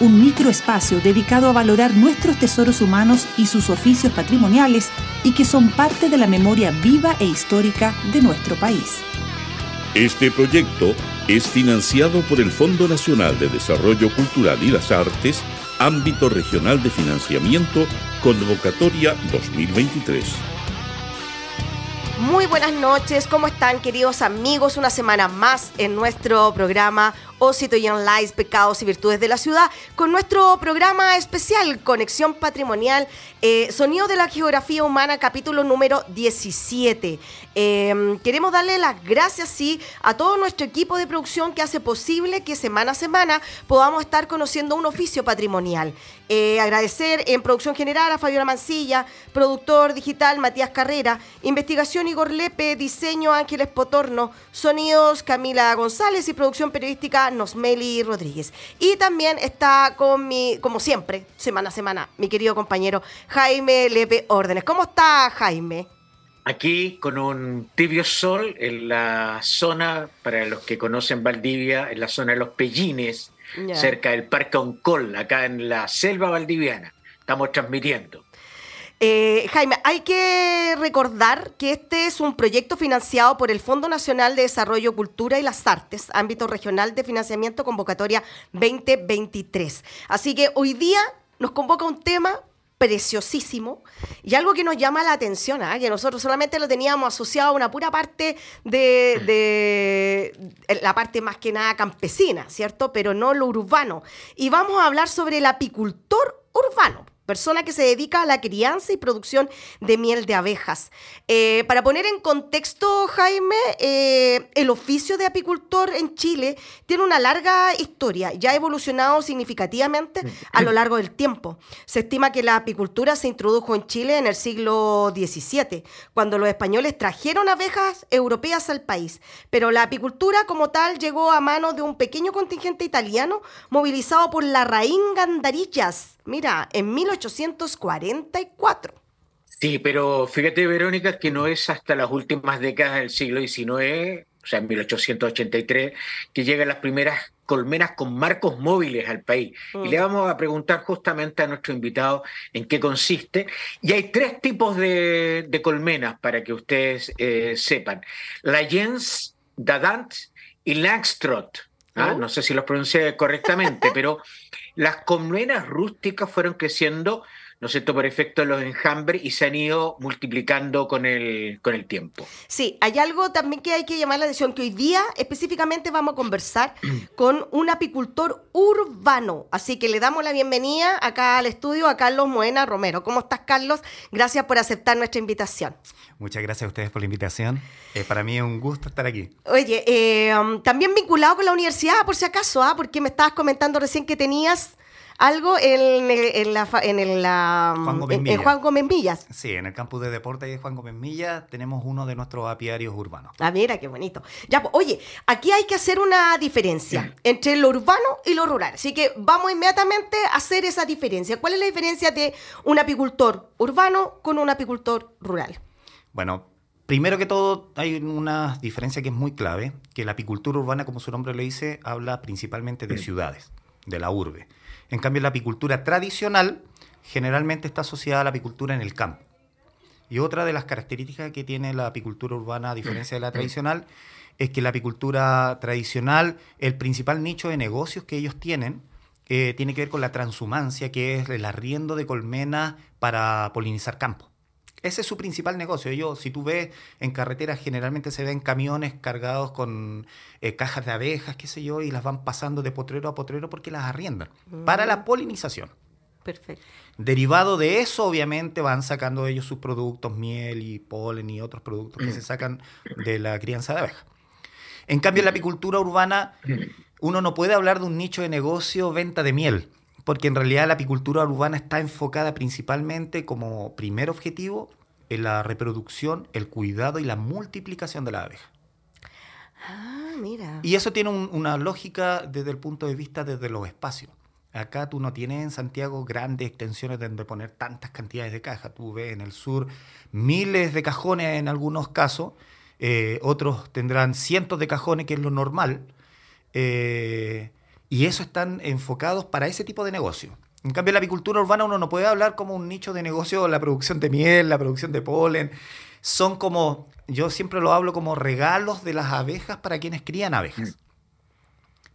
un microespacio dedicado a valorar nuestros tesoros humanos y sus oficios patrimoniales y que son parte de la memoria viva e histórica de nuestro país. Este proyecto es financiado por el Fondo Nacional de Desarrollo Cultural y las Artes, ámbito regional de financiamiento, convocatoria 2023. Muy buenas noches, ¿cómo están queridos amigos? Una semana más en nuestro programa Osito y Lies, Pecados y Virtudes de la Ciudad, con nuestro programa especial Conexión Patrimonial, eh, Sonido de la Geografía Humana, capítulo número 17. Em, queremos darle las gracias, sí, a todo nuestro equipo de producción que hace posible que semana a semana podamos estar conociendo un oficio patrimonial. Eh, agradecer en producción general a Fabiola Mancilla, productor digital Matías Carrera, investigación Igor Lepe, diseño Ángeles Potorno, sonidos Camila González y producción periodística Nosmeli Rodríguez. Y también está con mi, como siempre, semana a semana, mi querido compañero Jaime Lepe Órdenes. ¿Cómo está Jaime? Aquí con un tibio sol en la zona, para los que conocen Valdivia, en la zona de los Pellines, cerca del Parque Oncol, acá en la selva valdiviana. Estamos transmitiendo. Eh, Jaime, hay que recordar que este es un proyecto financiado por el Fondo Nacional de Desarrollo, Cultura y las Artes, ámbito regional de financiamiento convocatoria 2023. Así que hoy día nos convoca un tema preciosísimo y algo que nos llama la atención, ¿ah? que nosotros solamente lo teníamos asociado a una pura parte de, de, la parte más que nada campesina, ¿cierto? Pero no lo urbano. Y vamos a hablar sobre el apicultor urbano persona que se dedica a la crianza y producción de miel de abejas. Eh, para poner en contexto, Jaime, eh, el oficio de apicultor en Chile tiene una larga historia, ya ha evolucionado significativamente a lo largo del tiempo. Se estima que la apicultura se introdujo en Chile en el siglo XVII, cuando los españoles trajeron abejas europeas al país, pero la apicultura como tal llegó a manos de un pequeño contingente italiano movilizado por la raíz Gandarillas Mira, en 1844. Sí, pero fíjate, Verónica, que no es hasta las últimas décadas del siglo XIX, o sea, en 1883, que llegan las primeras colmenas con marcos móviles al país. Y le mm. vamos a preguntar justamente a nuestro invitado en qué consiste. Y hay tres tipos de, colmenas para que ustedes eh, sepan. La Jens, Dadant y Langstrot. ¿Ah? No sé si los pronuncié correctamente, pero las colmenas rústicas fueron creciendo, ¿no es cierto?, por efecto de los enjambres y se han ido multiplicando con el, con el tiempo. Sí, hay algo también que hay que llamar la atención, que hoy día específicamente vamos a conversar con un apicultor urbano. Así que le damos la bienvenida acá al estudio a Carlos Moena Romero. ¿Cómo estás, Carlos? Gracias por aceptar nuestra invitación. Muchas gracias a ustedes por la invitación. Eh, para mí es un gusto estar aquí. Oye, eh, um, también vinculado con la universidad, por si acaso, ¿ah? porque me estabas comentando recién que tenías algo en, en, la, en, el, Juan Gómez en, Juan Gómez Millas. Sí, en el campus de deporte de Juan Gómez Millas tenemos uno de nuestros apiarios urbanos. Ah, mira, qué bonito. Ya, pues, oye, aquí hay que hacer una diferencia entre lo urbano y lo rural. Así que vamos inmediatamente a hacer esa diferencia. ¿Cuál es la diferencia de un apicultor urbano con un apicultor rural? Bueno, primero que todo hay una diferencia que es muy clave, que la apicultura urbana, como su nombre le dice, habla principalmente de ciudades, de la urbe. En cambio, la apicultura tradicional generalmente está asociada a la apicultura en el campo. Y otra de las características que tiene la apicultura urbana, a diferencia de la tradicional, es que la apicultura tradicional, el principal nicho de negocios que ellos tienen, eh, tiene que ver con la transhumancia, que es el arriendo de colmenas para polinizar campos. Ese es su principal negocio. Ellos, si tú ves en carreteras, generalmente se ven camiones cargados con eh, cajas de abejas, qué sé yo, y las van pasando de potrero a potrero porque las arriendan para la polinización. Perfecto. Derivado de eso, obviamente, van sacando ellos sus productos, miel y polen y otros productos que se sacan de la crianza de abejas. En cambio, en la apicultura urbana, uno no puede hablar de un nicho de negocio venta de miel, porque en realidad la apicultura urbana está enfocada principalmente como primer objetivo en la reproducción, el cuidado y la multiplicación de la abeja. Ah, mira. Y eso tiene un- una lógica desde el punto de vista desde los espacios. Acá tú no tienes en Santiago grandes extensiones donde poner tantas cantidades de cajas. Tú ves en el sur miles de cajones en algunos casos, eh, otros tendrán cientos de cajones, que es lo normal, eh, y eso están enfocados para ese tipo de negocio. En cambio, en la apicultura urbana uno no puede hablar como un nicho de negocio la producción de miel, la producción de polen. Son como, yo siempre lo hablo como regalos de las abejas para quienes crían abejas.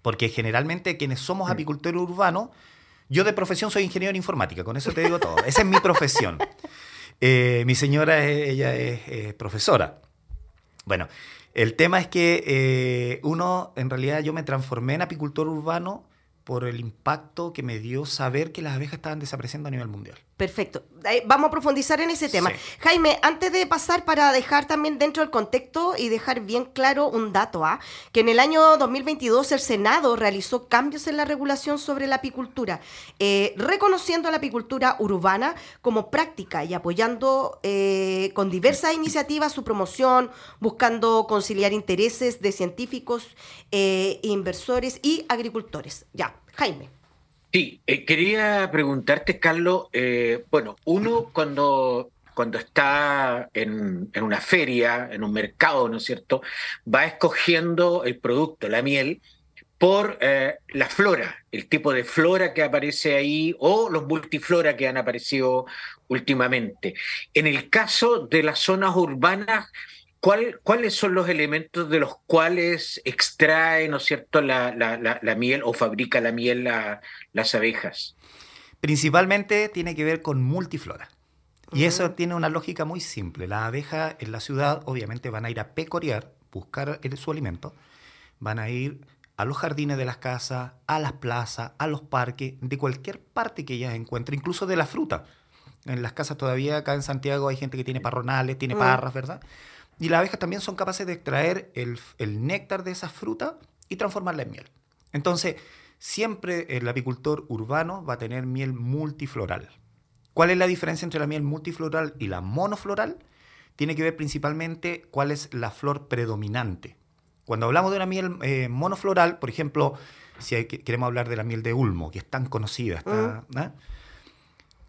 Porque generalmente quienes somos apicultores urbanos, yo de profesión soy ingeniero en informática, con eso te digo todo. Esa es mi profesión. Eh, mi señora, ella es eh, profesora. Bueno, el tema es que eh, uno, en realidad yo me transformé en apicultor urbano por el impacto que me dio saber que las abejas estaban desapareciendo a nivel mundial. Perfecto. Eh, vamos a profundizar en ese tema. Sí. Jaime, antes de pasar para dejar también dentro del contexto y dejar bien claro un dato, ¿ah? que en el año 2022 el Senado realizó cambios en la regulación sobre la apicultura, eh, reconociendo la apicultura urbana como práctica y apoyando eh, con diversas iniciativas su promoción, buscando conciliar intereses de científicos, eh, inversores y agricultores. Ya, Jaime. Sí, eh, quería preguntarte, Carlos, eh, bueno, uno cuando, cuando está en, una feria, en un mercado, ¿no es cierto?, va escogiendo el producto, la miel, por eh, la flora, el tipo de flora que aparece ahí o los multiflora que han aparecido últimamente. En el caso de las zonas urbanas, ¿cuál- ¿cuáles son los elementos de los cuales extrae, ¿no es cierto?, la, la- la- la miel o fabrica la miel la- las abejas. Principalmente tiene que ver con multiflora. Y eso tiene una lógica muy simple. Las abejas en la ciudad obviamente van a ir a pecorear, buscar el- su alimento, van a ir a los jardines de las casas, a las plazas, a los parques, de cualquier parte que ellas encuentren, incluso de la fruta. En las casas todavía acá en Santiago hay gente que tiene parronales, tiene Mm. parras, ¿verdad? Y las abejas también son capaces de extraer el, el néctar de esas frutas y transformarla en miel. Entonces, siempre el apicultor urbano va a tener miel multifloral. ¿Cuál es la diferencia entre la miel multifloral y la monofloral? Tiene que ver principalmente cuál es la flor predominante. Cuando hablamos de una miel eh, monofloral, por ejemplo, si hay que- queremos hablar de la miel de Ulmo, que es tan conocida, está, ¿ah?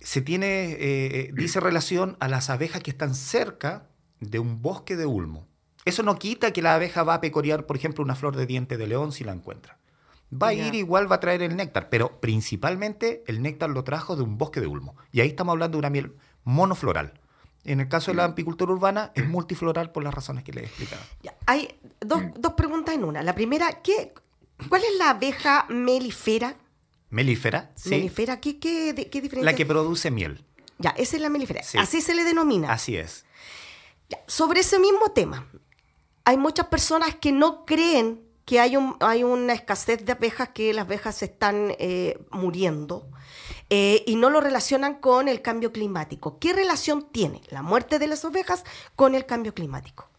se tiene, eh, eh, dice relación a las abejas que están cerca de un bosque de Ulmo. Eso no quita que la abeja va a pecorear, por ejemplo, una flor de diente de león si la encuentra. Va a ir igual, va a traer el néctar, pero principalmente el néctar lo trajo de un bosque de Ulmo. Y ahí estamos hablando de una miel monofloral. En el caso de la apicultura urbana es multifloral por las razones que le he explicado. Hay dos, dos preguntas en una. La primera, ¿qué, ¿cuál es la abeja melífera? Melífera, ¿sí? Melífera, ¿qué, qué, de- qué diferencia? la que produce miel. Ya, esa es la melífera. Sí. Así se le denomina. Así es. Sobre ese mismo tema, hay muchas personas que no creen que hay, un, hay una escasez de abejas, que las abejas se están eh, muriendo eh, y no lo relacionan con el cambio climático. ¿Qué relación tiene la muerte de las ovejas con el cambio climático?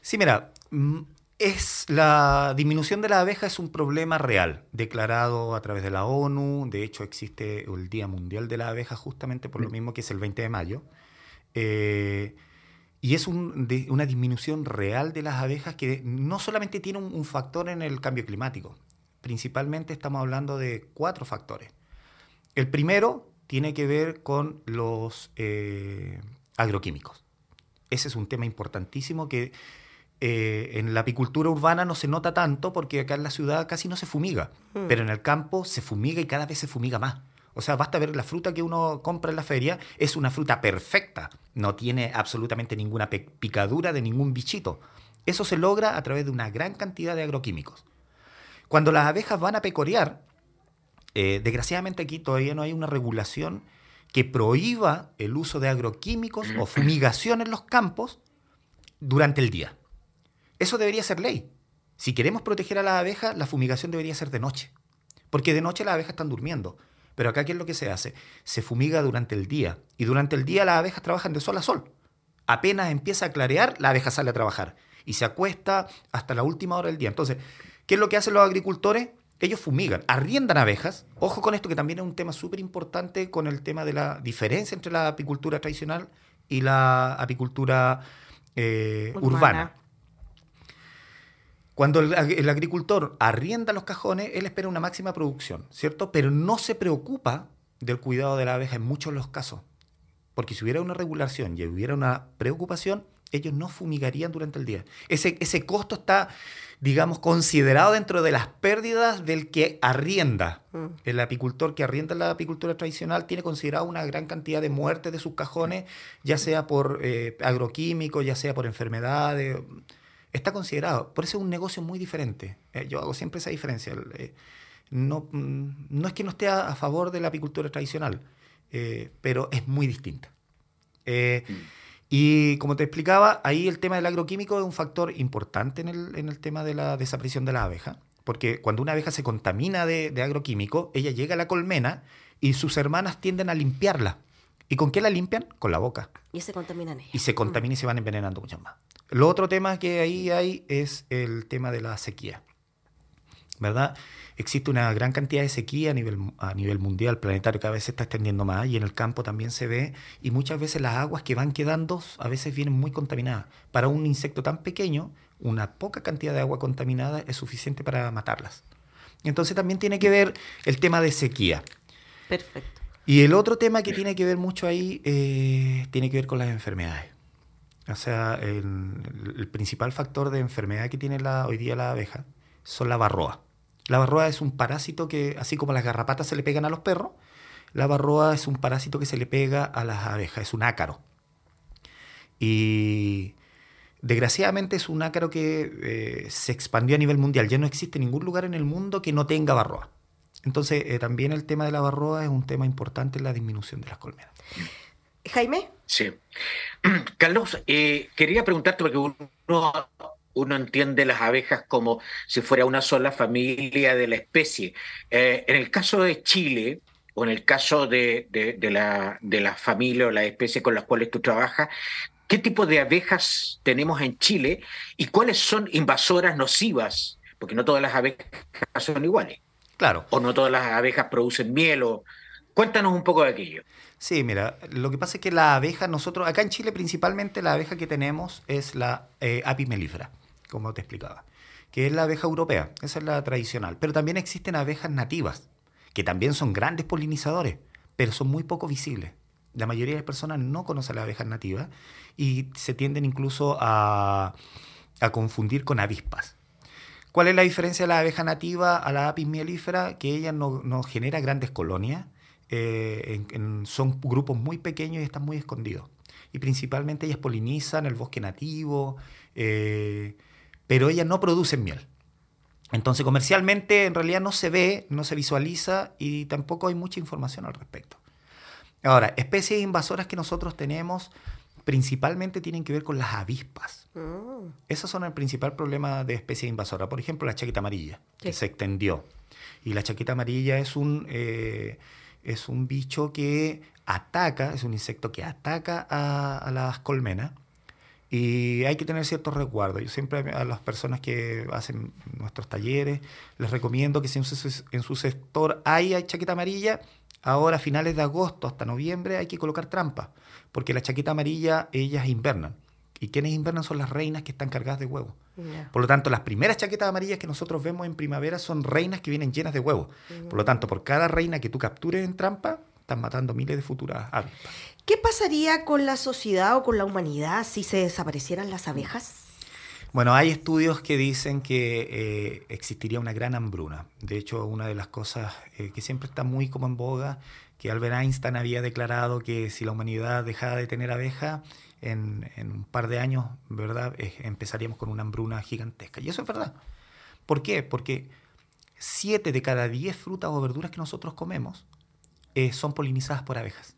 Sí, mira, mm, es la disminución de la abeja es un problema real, declarado a través de la ONU. De hecho, existe el Día Mundial de la Abeja justamente por lo mismo que es el 20 de mayo. Eh, y es un- de- una disminución real de las abejas que no solamente tiene un, un factor en el cambio climático. Principalmente estamos hablando de cuatro factores. El primero tiene que ver con los eh, agroquímicos. Ese es un tema importantísimo que eh, en la apicultura urbana no se nota tanto porque acá en la ciudad casi no se fumiga, Mm. pero en el campo se fumiga y cada vez se fumiga más. O sea, basta ver la fruta que uno compra en la feria, es una fruta perfecta, no tiene absolutamente ninguna picadura de ningún bichito. Eso se logra a través de una gran cantidad de agroquímicos. Cuando las abejas van a pecorear, eh, desgraciadamente aquí todavía no hay una regulación que prohíba el uso de agroquímicos o fumigación en los campos durante el día. Eso debería ser ley. Si queremos proteger a las abejas, la fumigación debería ser de noche. Porque de noche las abejas están durmiendo. Pero acá, ¿qué es lo que se hace? Se fumiga durante el día. Y durante el día las abejas trabajan de sol a sol. Apenas empieza a clarear, la abeja sale a trabajar. Y se acuesta hasta la última hora del día. Entonces, ¿qué es lo que hacen los agricultores? ellos fumigan, arriendan abejas. Ojo con esto que también es un tema súper importante con el tema de la diferencia entre la apicultura tradicional y la apicultura eh, urbana. Cuando el, el, agricultor arrienda los cajones, él espera una máxima producción, ¿cierto? Pero no se preocupa del cuidado de la abeja en muchos de los casos. Porque si hubiera una regulación y hubiera una preocupación, ellos no fumigarían durante el día. Ese, ese costo está digamos, considerado dentro de las pérdidas del que arrienda. Mm. El apicultor que arrienda la apicultura tradicional tiene considerado una gran cantidad de muertes de sus cajones, ya sea por eh, agroquímicos, ya sea por enfermedades. Está considerado. Por eso es un negocio muy diferente. Eh, yo hago siempre esa diferencia. Eh, no, mm, no, es que no esté a, favor de la apicultura tradicional, pero es muy distinta. Mm. Y como te explicaba, ahí el tema del agroquímico es un factor importante en el, en el tema de la desaparición de la abeja, porque cuando una abeja se contamina de, agroquímico, ella llega a la colmena y sus hermanas tienden a limpiarla. ¿Y con qué la limpian? Con la boca. Y se contaminan ellas. Y se contaminan y se van envenenando muchas más. Lo otro tema que ahí hay es el tema de la sequía. ¿Verdad? existe una gran cantidad de sequía a nivel, a nivel mundial, planetario, que a veces está extendiendo más y en el campo también se ve. Y muchas veces las aguas que van quedando a veces vienen muy contaminadas. Para un insecto tan pequeño, una poca cantidad de agua contaminada es suficiente para matarlas. Entonces también tiene que ver el tema de sequía. Perfecto. Y el otro tema que tiene que ver mucho ahí eh, tiene que ver con las enfermedades. O sea, el, principal factor de enfermedad que tiene hoy día la abeja son la barroa. La barroa es un parásito que, así como las garrapatas se le pegan a los perros, la barroa es un parásito que se le pega a las abejas, es un ácaro. Y desgraciadamente es un ácaro que eh, se expandió a nivel mundial. Ya no existe ningún lugar en el mundo que no tenga barroa. Entonces, eh, también el tema de la barroa es un tema importante en la disminución de las colmenas. Jaime. Sí. Carlos, eh, quería preguntarte, porque uno uno entiende las abejas como si fuera una sola familia de la especie. Eh, en el caso de Chile, o en el caso de, la, de la familia o la especie con las cuales tú trabajas, ¿qué tipo de abejas tenemos en Chile y cuáles son invasoras nocivas? Porque no todas las abejas son iguales. Claro. O no todas las abejas producen miel. O... Cuéntanos un poco de aquello. Sí, mira, lo que pasa es que la abeja, nosotros, acá en Chile principalmente la abeja que tenemos es la eh, apis melífera como te explicaba, que es la abeja europea, esa es la tradicional. Pero también existen abejas nativas, que también son grandes polinizadores, pero son muy poco visibles. La mayoría de las personas no conocen las abejas nativas y se tienden incluso a, confundir con avispas. ¿Cuál es la diferencia de la abeja nativa a la apis mielífera? Que ella no, genera grandes colonias, eh, son grupos muy pequeños y están muy escondidos. Y principalmente ellas polinizan el bosque nativo, eh, pero ellas no producen miel. Entonces comercialmente en realidad no se ve, no se visualiza y tampoco hay mucha información al respecto. Ahora, especies invasoras que nosotros tenemos principalmente tienen que ver con las avispas. Mm. Esos son el principal problema de especies invasoras. Por ejemplo, la chaqueta amarilla, que se extendió. Y la chaqueta amarilla es un, eh, es un bicho que ataca, es un insecto que ataca a las colmenas y hay que tener ciertos resguardos. Yo siempre a las personas que hacen nuestros talleres les recomiendo que si en su, sector hay, chaqueta amarilla, ahora a finales de agosto hasta noviembre hay que colocar trampas, porque la chaqueta amarilla ellas invernan. Y quienes invernan son las reinas que están cargadas de huevos. Por lo tanto, las primeras chaquetas amarillas que nosotros vemos en primavera son reinas que vienen llenas de huevos. Por lo tanto, por cada reina que tú captures en trampa, están matando miles de futuras avispas. ¿Qué pasaría con la sociedad o con la humanidad si se desaparecieran las abejas? Bueno, hay estudios que dicen que eh, existiría una gran hambruna. De hecho, una de las cosas eh, que siempre está muy como en boga, que Albert Einstein había declarado que si la humanidad dejara de tener abejas, en, un par de años, ¿verdad? empezaríamos con una hambruna gigantesca. Y eso es verdad. ¿Por qué? Porque siete de cada diez frutas o verduras que nosotros comemos eh, son polinizadas por abejas.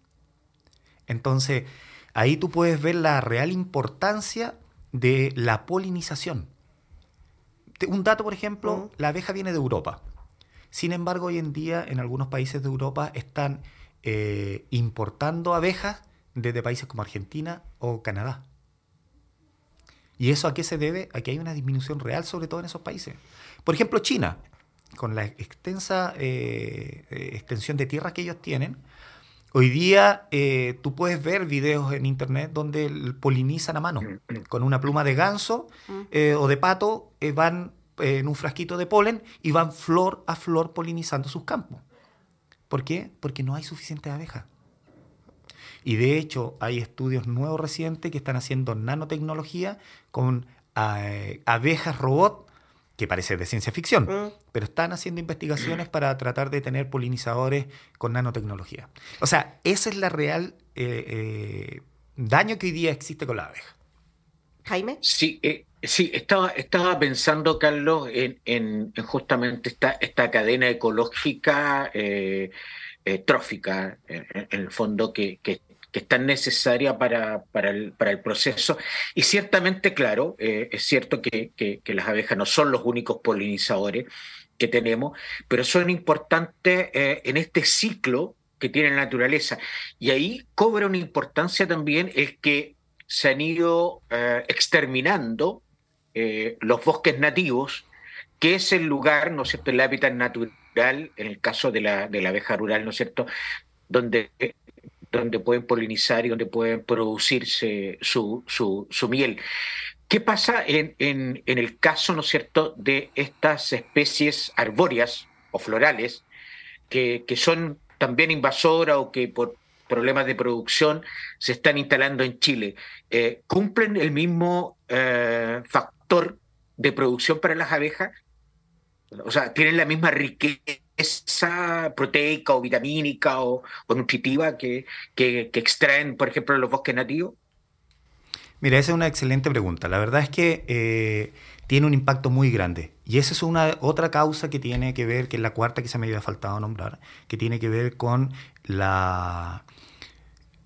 Entonces, ahí tú puedes ver la real importancia de la polinización. Un dato, por ejemplo, la abeja viene de Europa. Sin embargo, hoy en día en algunos países de Europa están eh, importando abejas desde países como Argentina o Canadá. ¿Y eso a qué se debe? A que hay una disminución real, sobre todo en esos países. Por ejemplo, China, con la extensa eh, eh, extensión de tierra que ellos tienen, hoy día eh, tú puedes ver videos en internet donde polinizan a mano. Con una pluma de ganso mm. o de pato van en un frasquito de polen y van flor a flor polinizando sus campos. ¿Por qué? Porque no hay suficiente abejas. Y de hecho hay estudios nuevos recientes que están haciendo nanotecnología con eh, abejas robot, que parece de ciencia ficción, mm. pero están haciendo investigaciones para tratar de tener polinizadores con nanotecnología. O sea, ese es la real eh, eh, daño que hoy día existe con la abeja. Jaime. Sí, sí estaba, estaba pensando, Carlos, en, justamente esta, esta cadena ecológica trófica, en, el fondo, que, que que es tan necesaria para, para, el, proceso. Y ciertamente, claro, eh, es cierto que, que, las abejas no son los únicos polinizadores que tenemos, pero son importantes eh, en este ciclo que tiene la naturaleza. Y ahí cobra una importancia también el que se han ido eh, exterminando los bosques nativos, que es el lugar, ¿no es cierto?, el hábitat natural, en el caso de la, de la abeja rural, ¿no es cierto?, donde donde pueden polinizar y donde pueden producirse su, su, miel. ¿Qué pasa en, en, el caso, ¿no cierto?, de estas especies arbóreas o florales que, que son también invasoras o que por problemas de producción se están instalando en Chile. Eh, ¿Cumplen el mismo eh, factor de producción para las abejas? O sea, ¿tienen la misma riqueza proteica o vitamínica o, nutritiva que, que, extraen, por ejemplo, los bosques nativos? Mira, esa es una excelente pregunta. La verdad es que eh, tiene un impacto muy grande. Y esa es una otra causa que tiene que ver, que es la cuarta que se me había faltado nombrar, que tiene que ver con la,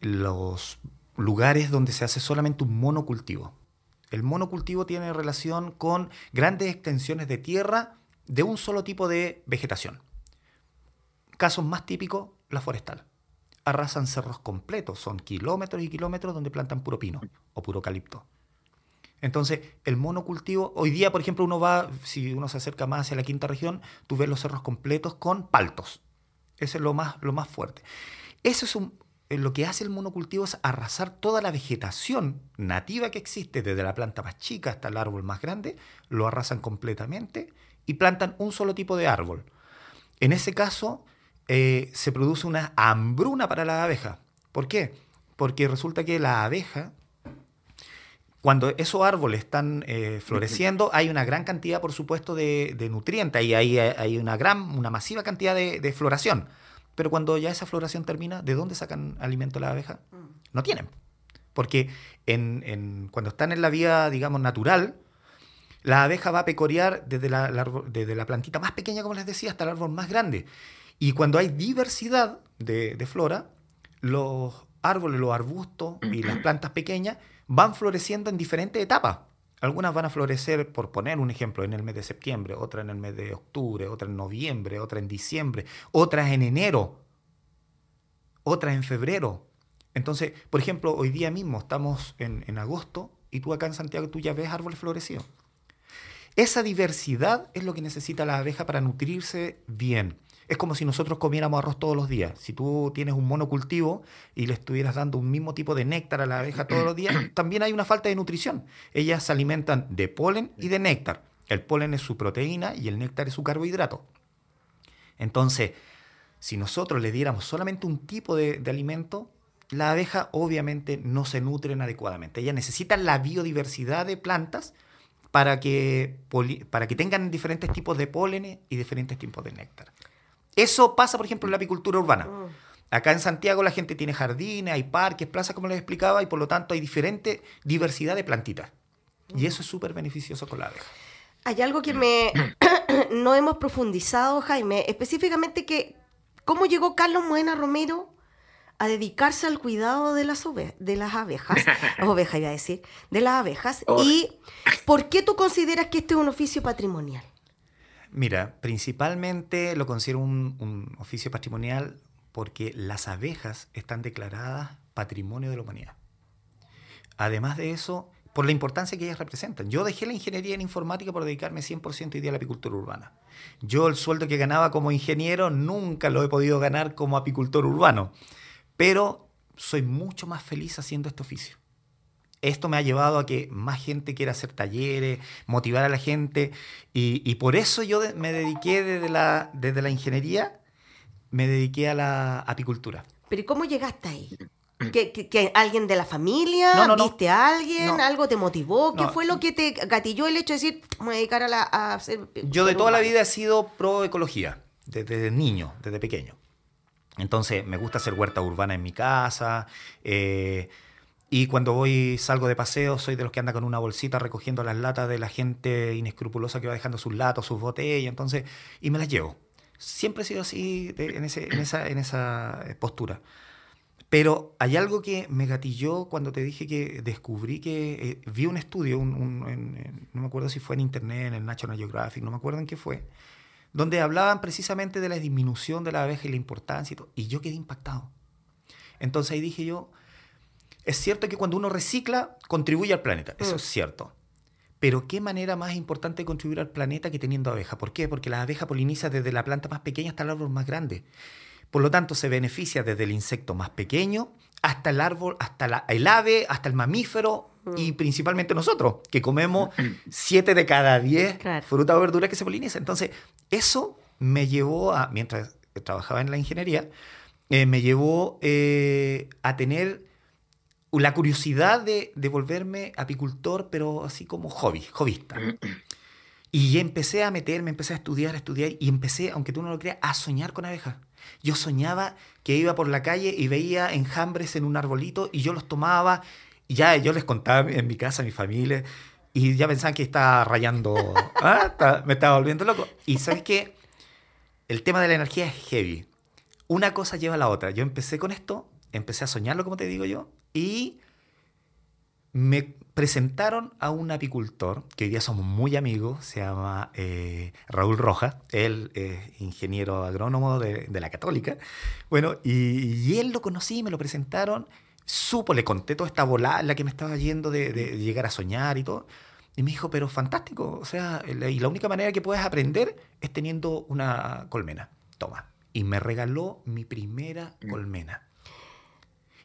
los lugares donde se hace solamente un monocultivo. El monocultivo tiene relación con grandes extensiones de tierra de un solo tipo de vegetación. Casos más típicos, la forestal. Arrasan cerros completos, son kilómetros y kilómetros donde plantan puro pino o puro calipto. Entonces, el monocultivo, hoy día, por ejemplo, uno va, si uno se acerca más hacia la quinta región, tú ves los cerros completos con paltos. Ese es lo más, lo más fuerte. Eso es un, eh, lo que hace el monocultivo es arrasar toda la vegetación nativa que existe, desde la planta más chica hasta el árbol más grande, lo arrasan completamente y plantan un solo tipo de árbol. En ese caso, eh, se produce una hambruna para la abeja. ¿Por qué? Porque resulta que la abeja, cuando esos árboles están eh, floreciendo, hay una gran cantidad, por supuesto, de, nutrientes y hay, hay, una gran, una masiva cantidad de, floración. Pero cuando ya esa floración termina, ¿de dónde sacan alimento la abeja? Mm. No tienen. Porque cuando están en la vía, digamos, natural, la abeja va a pecorear desde la, desde la plantita más pequeña, como les decía, hasta el árbol más grande. Y cuando hay diversidad de, flora, los árboles, los arbustos y las plantas pequeñas van floreciendo en diferentes etapas. Algunas van a florecer, por poner un ejemplo, en el mes de septiembre, otras en el mes de octubre, otras en noviembre, otras en diciembre, otras en enero, otras en febrero. Entonces, por ejemplo, hoy día mismo estamos en, en agosto y tú acá en Santiago tú ya ves árboles florecidos. Esa diversidad es lo que necesita la abeja para nutrirse bien. Es como si nosotros comiéramos arroz todos los días. Si tú tienes un monocultivo y le estuvieras dando un mismo tipo de néctar a la abeja todos los días, también hay una falta de nutrición. Ellas se alimentan de polen y de néctar. El polen es su proteína y el néctar es su carbohidrato. Entonces, si nosotros le diéramos solamente un tipo de, alimento, la abeja obviamente no se nutren adecuadamente. Ellas necesitan la biodiversidad de plantas para que, para que tengan diferentes tipos de polen y diferentes tipos de néctar. Eso pasa, por ejemplo, en la apicultura urbana. Mm. Acá en Santiago la gente tiene jardines, hay parques, plazas, como les explicaba, y por lo tanto hay diferente diversidad de plantitas. Y eso es súper beneficioso con la abeja. Hay algo que me no hemos profundizado, Jaime, específicamente que cómo llegó Carlos Moena Romero a dedicarse al cuidado de las, de las abejas, ovejas iba a decir, de las abejas. Oh. ¿Y por qué tú consideras que este es un oficio patrimonial? Mira, principalmente lo considero un, un oficio patrimonial porque las abejas están declaradas patrimonio de la humanidad. Además de eso, por la importancia que ellas representan. Yo dejé la ingeniería en informática por dedicarme 100% hoy día a la apicultura urbana. Yo el sueldo que ganaba como ingeniero nunca lo he podido ganar como apicultor urbano, pero soy mucho más feliz haciendo este oficio. Esto me ha llevado a que más gente quiera hacer talleres, motivar a la gente, y, y por eso yo me dediqué desde la, desde la ingeniería, me dediqué a la apicultura. ¿Pero ¿y cómo llegaste ahí? ¿Que, que- que alguien de la familia? No, no, no. ¿Viste a alguien? ¿Algo te motivó? ¿Qué fue lo que te gatilló el hecho de decir, me voy a dedicar a, la, a hacer... Yo de toda la urbano"? vida he sido pro ecología, desde niño, desde pequeño. Entonces me gusta hacer huerta urbana en mi casa. eh, y cuando voy, salgo de paseo, soy de los que anda con una bolsita recogiendo las latas de la gente inescrupulosa que va dejando sus latos, sus botellas, entonces, y me las llevo. Siempre he sido así, en, ese- en esa, en esa eh, postura. Pero hay algo que me gatilló cuando te dije que descubrí que eh, vi un estudio, un- un- en- no me acuerdo si fue en internet, en el National Geographic, no me acuerdo en qué fue, donde hablaban precisamente de la disminución de la abeja y la importancia y todo. Y yo quedé impactado. Entonces ahí dije yo, es cierto que cuando uno recicla, contribuye al planeta. Eso Mm. es cierto. Pero qué manera más importante de contribuir al planeta que teniendo abeja. ¿Por qué? Porque la abeja poliniza desde la planta más pequeña hasta el árbol más grande. Por lo tanto, se beneficia desde el insecto más pequeño hasta el árbol, hasta la- el ave, hasta el mamífero y principalmente nosotros, que comemos 7 de cada 10 Claro. frutas o verduras que se polinizan. Entonces, eso me llevó a, mientras trabajaba en la ingeniería, eh, me llevó eh, a tener la curiosidad de, de volverme apicultor, pero así como hobby, hobbyista. Y empecé a meterme, empecé a estudiar, a estudiar, y empecé, aunque tú no lo creas, a soñar con abejas. Yo soñaba que iba por la calle y veía enjambres en un arbolito y yo los tomaba y ya yo les contaba en mi casa, a mi familia, y ya pensaban que estaba rayando, ah, está- me estaba volviendo loco. Y sabes qué? El tema de la energía es heavy. Una cosa lleva a la otra. Yo empecé con esto, empecé a soñarlo, como te digo yo, y me presentaron a un apicultor, que hoy día somos muy amigos, se llama eh, Raúl Rojas, él es ingeniero agrónomo de, de la Católica, bueno, y, y él lo conocí, me lo presentaron, supo, le conté toda esta volada en la que me estaba yendo de, de llegar a soñar y todo, y me dijo, pero fantástico, o sea, y la única manera que puedes aprender es teniendo una colmena, toma, y me regaló mi primera colmena.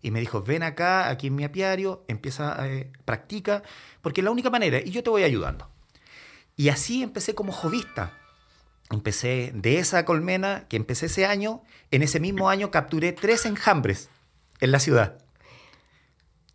Y me dijo, ven acá, aquí en mi apiario, empieza, eh, practica, porque es la única manera, y yo te voy ayudando. Y así empecé como jovista. Empecé de esa colmena que empecé ese año, en ese mismo año capturé tres enjambres en la ciudad.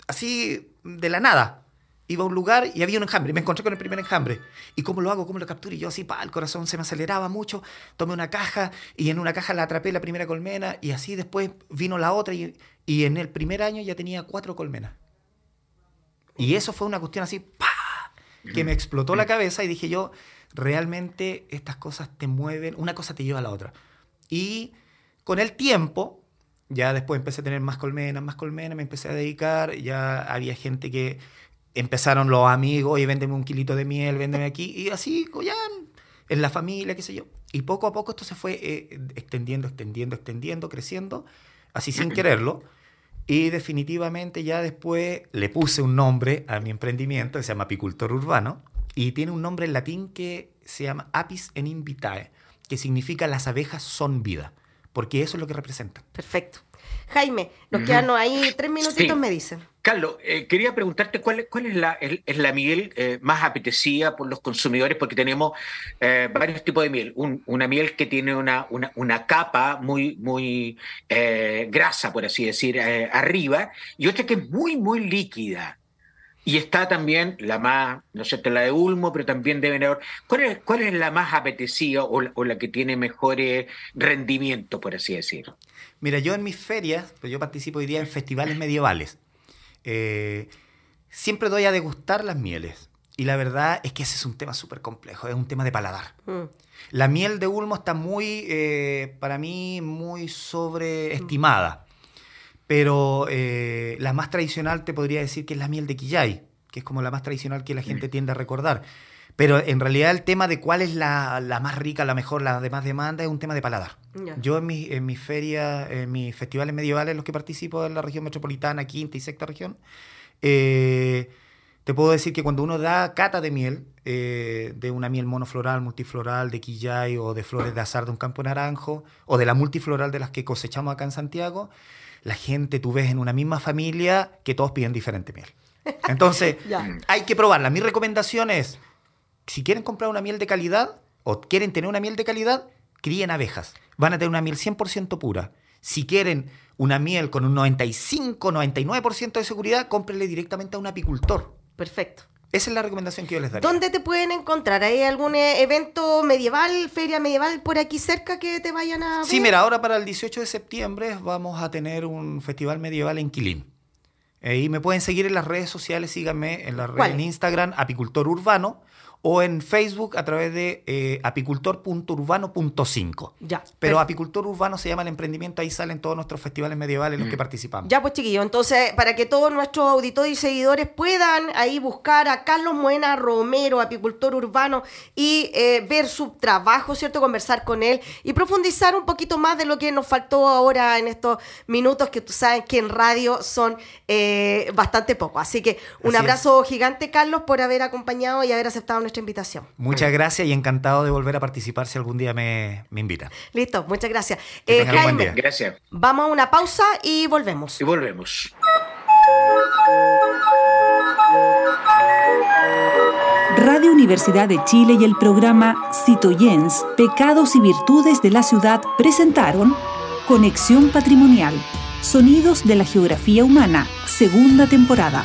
Así, de la nada. Iba a un lugar y había un enjambre. Me encontré con el primer enjambre. ¿Y cómo lo hago? ¿Cómo lo capturo? Y yo así, pa, el corazón se me aceleraba mucho. Tomé una caja y en una caja la atrapé la primera colmena y así después vino la otra y, y en el primer año ya tenía cuatro colmenas. Y eso fue una cuestión así, ¡pa! que me explotó la cabeza y dije yo, realmente estas cosas te mueven, una cosa te lleva a la otra. Y con el tiempo, ya después empecé a tener más colmenas, más colmenas, me empecé a dedicar, ya había gente que empezaron los amigos, y véndeme un kilito de miel, véndeme aquí, y así, ya en la familia, qué sé yo. Y poco a poco esto se fue eh, extendiendo, extendiendo, extendiendo, creciendo, así sin quererlo. Y definitivamente ya después le puse un nombre a mi emprendimiento, que se llama Apicultor Urbano, y tiene un nombre en latín que se llama Apis en Invitae, que significa las abejas son vida, porque eso es lo que representan. Perfecto. Jaime, nos quedan ahí tres minutitos, Sí. me dicen. Carlos, eh, quería preguntarte cuál, cuál es, la, el- es la miel eh, más apetecida por los consumidores, porque tenemos eh, varios tipos de miel. Un- una miel que tiene una, una, una capa muy, muy eh, grasa, por así decir, eh, arriba, y otra que es muy, muy líquida. Y está también la más, no sé, la de Ulmo, pero también de Venador. ¿Cuál es, cuál es la más apetecida o, la- o la que tiene mejores rendimiento, por así decir? Mira, yo en mis ferias, pues yo participo hoy día en festivales medievales, eh, siempre doy a degustar las mieles. Y la verdad es que ese es un tema súper complejo, es un tema de paladar. Mm. La miel de Ulmo está muy, eh, para mí, muy sobreestimada. Pero eh, la más tradicional te podría decir que es la miel de Quillay, que es como la más tradicional que la gente tiende a recordar. Pero en realidad el tema de cuál es la, la, más rica, la mejor, la de más demanda, es un tema de paladar. Yo en mis en mi ferias, en mis festivales medievales en los que participo en la región metropolitana, quinta y sexta región, eh, te puedo decir que cuando uno da cata de miel, eh, de una miel monofloral, multifloral, de quillay o de flores de azar de un campo naranjo, o de la multifloral de las que cosechamos acá en Santiago, la gente, tú ves en una misma familia que todos piden diferente miel. Entonces, hay que probarla. Mi recomendación es si quieren comprar una miel de calidad o quieren tener una miel de calidad, críen abejas. Van a tener una miel 100% pura. Si quieren una miel con un 95, 99% de seguridad, cómprenle directamente a un apicultor. Perfecto. Esa es la recomendación que yo les daría. ¿Dónde te pueden encontrar? ¿Hay algún evento medieval, feria medieval por aquí cerca que te vayan a ver? Sí, mira, ahora para el 18 de septiembre vamos a tener un festival medieval en Quilín. Ahí me pueden seguir en las redes sociales, síganme en la red en Instagram, Apicultor Urbano o en Facebook a través de eh, apicultor.urbano.5. Ya. Pero Apicultor Urbano se llama el emprendimiento, ahí salen todos nuestros festivales medievales en los que mm. participamos. Ya, pues chiquillo, entonces para que todos nuestros auditores y seguidores puedan ahí buscar a Carlos Moena Romero, apicultor urbano, y eh, ver su trabajo, ¿cierto? Conversar con él y profundizar un poquito más de lo que nos faltó ahora en estos minutos que tú sabes que en radio son eh, bastante poco. Así que un abrazo gigante, Carlos, por haber acompañado y haber aceptado nuestra invitación. Muchas gracias y encantado de volver a participar si algún día me, me invitan. Listo, muchas gracias. Eh, Jaime, gracias. Vamos a una pausa y volvemos. Y volvemos. Radio Universidad de Chile y el programa Citoyens, Pecados y Virtudes de la Ciudad presentaron Conexión Patrimonial, Sonidos de la Geografía Humana, segunda temporada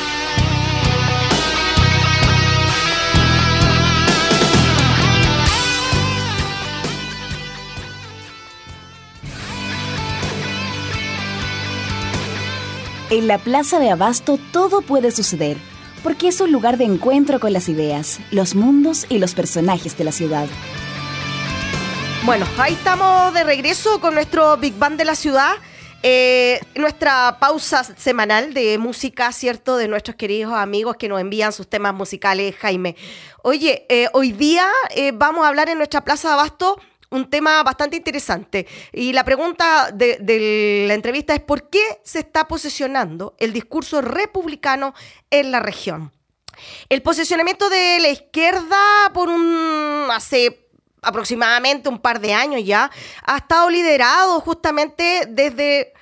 En la Plaza de Abasto todo puede suceder, porque es un lugar de encuentro con las ideas, los mundos y los personajes de la ciudad. Bueno, ahí estamos de regreso con nuestro Big Band de la ciudad. Eh, nuestra pausa semanal de música, ¿cierto? De nuestros queridos amigos que nos envían sus temas musicales, Jaime. Oye, eh, hoy día eh, vamos a hablar en nuestra Plaza de Abasto un tema bastante interesante. Y la pregunta de, la entrevista es ¿por qué se está posicionando el discurso republicano en la región? El posicionamiento de la izquierda por un hace aproximadamente un par de años ya ha estado liderado justamente desde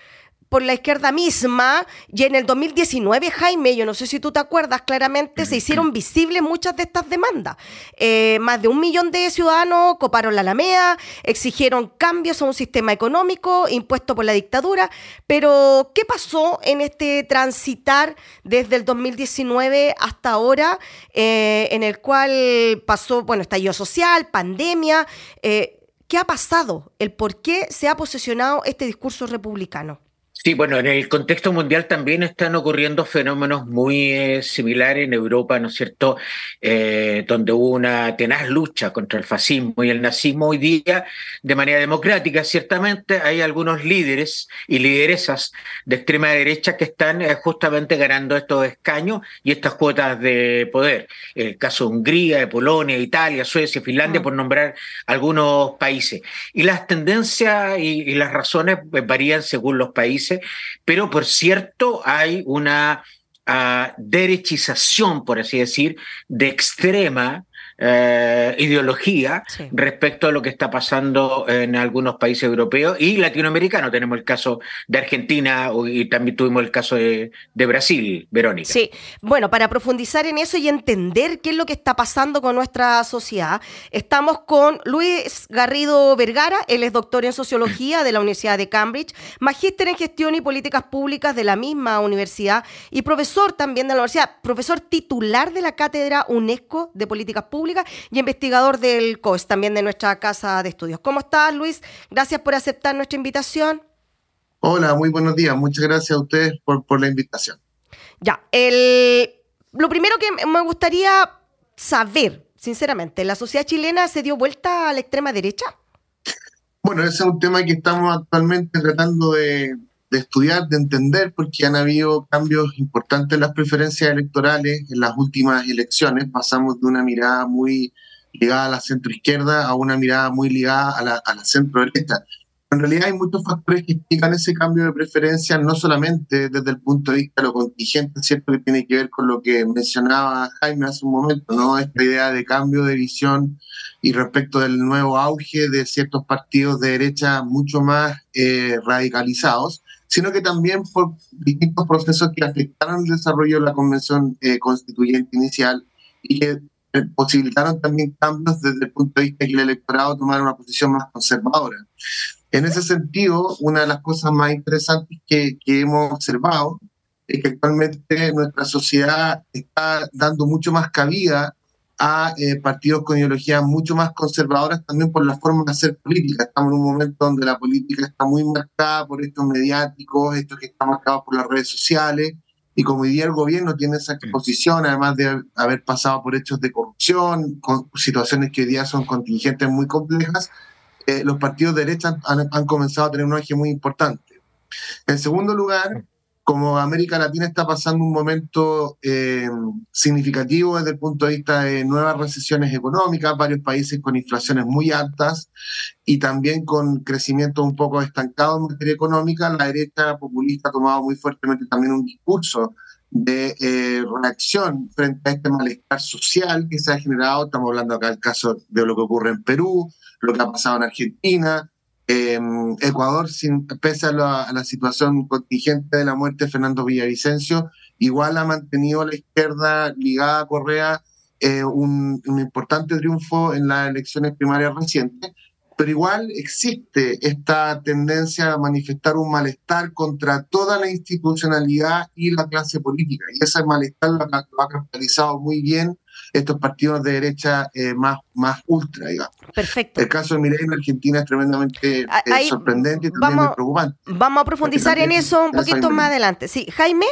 por la izquierda misma y en el 2019, Jaime, yo no sé si tú te acuerdas claramente, se hicieron visibles muchas de estas demandas. Eh, más de un millón de ciudadanos coparon la Alameda, exigieron cambios a un sistema económico impuesto por la dictadura, pero ¿qué pasó en este transitar desde el 2019 hasta ahora, eh, en el cual pasó, bueno, estallido social, pandemia? Eh, ¿Qué ha pasado? ¿El por qué se ha posicionado este discurso republicano? Sí, bueno, en el contexto mundial también están ocurriendo fenómenos muy eh, similares en Europa, ¿no es cierto?, eh, donde hubo una tenaz lucha contra el fascismo y el nazismo hoy día de manera democrática. Ciertamente hay algunos líderes y lideresas de extrema derecha que están eh, justamente ganando estos escaños y estas cuotas de poder. El caso de Hungría, de Polonia, Italia, Suecia, Finlandia, mm. por nombrar algunos países. Y las tendencias y las razones varían según los países pero por cierto hay una ah, derechización, por así decir, de extrema eh, ideología respecto a lo que está pasando en algunos países europeos y latinoamericanos. Tenemos el caso de Argentina y también tuvimos el caso de, Brasil, Verónica. Sí, bueno, para profundizar en eso y entender qué es lo que está pasando con nuestra sociedad, estamos con Luis Garrido Vergara, él es doctor en sociología de la Universidad de Cambridge, magíster en gestión y políticas públicas de la misma universidad y profesor también de la universidad, profesor titular de la cátedra UNESCO de políticas públicas Pública y investigador del COES, también de nuestra casa de estudios. ¿Cómo estás, Luis? Gracias por aceptar nuestra invitación. Hola, muy buenos días. Muchas gracias a ustedes por, por la invitación. Ya, el, lo primero que me gustaría saber, sinceramente, ¿la sociedad chilena se dio vuelta a la extrema derecha? Bueno, ese es un tema que estamos actualmente tratando de, estudiar, de entender, porque han habido cambios importantes en las preferencias electorales en las últimas elecciones. Pasamos de una mirada muy ligada a la centroizquierda a una mirada muy ligada a la, a la centro derecha. En realidad hay muchos factores que explican ese cambio de preferencia, no solamente desde el punto de vista de lo contingente, ¿cierto? Que tiene que ver con lo que mencionaba Jaime hace un momento, ¿no? Esta idea de cambio de visión y respecto del nuevo auge de ciertos partidos de derecha mucho más eh, radicalizados, sino que también por distintos procesos que afectaron el desarrollo de la convención eh, constituyente inicial y que eh, posibilitaron también cambios desde el punto de vista de que el electorado tomara una posición más conservadora. En ese sentido, una de las cosas más interesantes que, hemos observado es que actualmente nuestra sociedad está dando mucho más cabida a eh, partidos con ideologías mucho más conservadoras también por la forma de hacer política. Estamos en un momento donde la política está muy marcada por estos mediáticos, estos que están marcados por las redes sociales, y como hoy día el gobierno tiene esa exposición, además de haber pasado por hechos de corrupción, con situaciones que hoy día son contingentes muy complejas, eh, los partidos de derecha han, comenzado a tener un eje muy importante. En segundo lugar, como América Latina está pasando un momento eh, significativo desde el punto de vista de nuevas recesiones económicas, varios países con inflaciones muy altas y también con crecimiento un poco estancado en materia económica, la derecha populista ha tomado muy fuertemente también un discurso de eh, reacción frente a este malestar social que se ha generado. Estamos hablando acá del caso de lo que ocurre en Perú, lo que ha pasado en Argentina. Em, Ecuador, sin, pese a la, situación contingente de la muerte de Fernando Villavicencio, igual ha mantenido a la izquierda ligada a Correa eh, un, un, importante triunfo en las elecciones primarias recientes, pero igual existe esta tendencia a manifestar un malestar contra toda la institucionalidad y la clase política, y ese malestar lo lo ha capitalizado muy bien estos partidos de derecha eh, más, más ultra, digamos. Perfecto. El caso de Mireia en Argentina es tremendamente eh, sorprendente y también muy preocupante. Vamos a profundizar en eso un poquito más adelante. Sí, Jaime,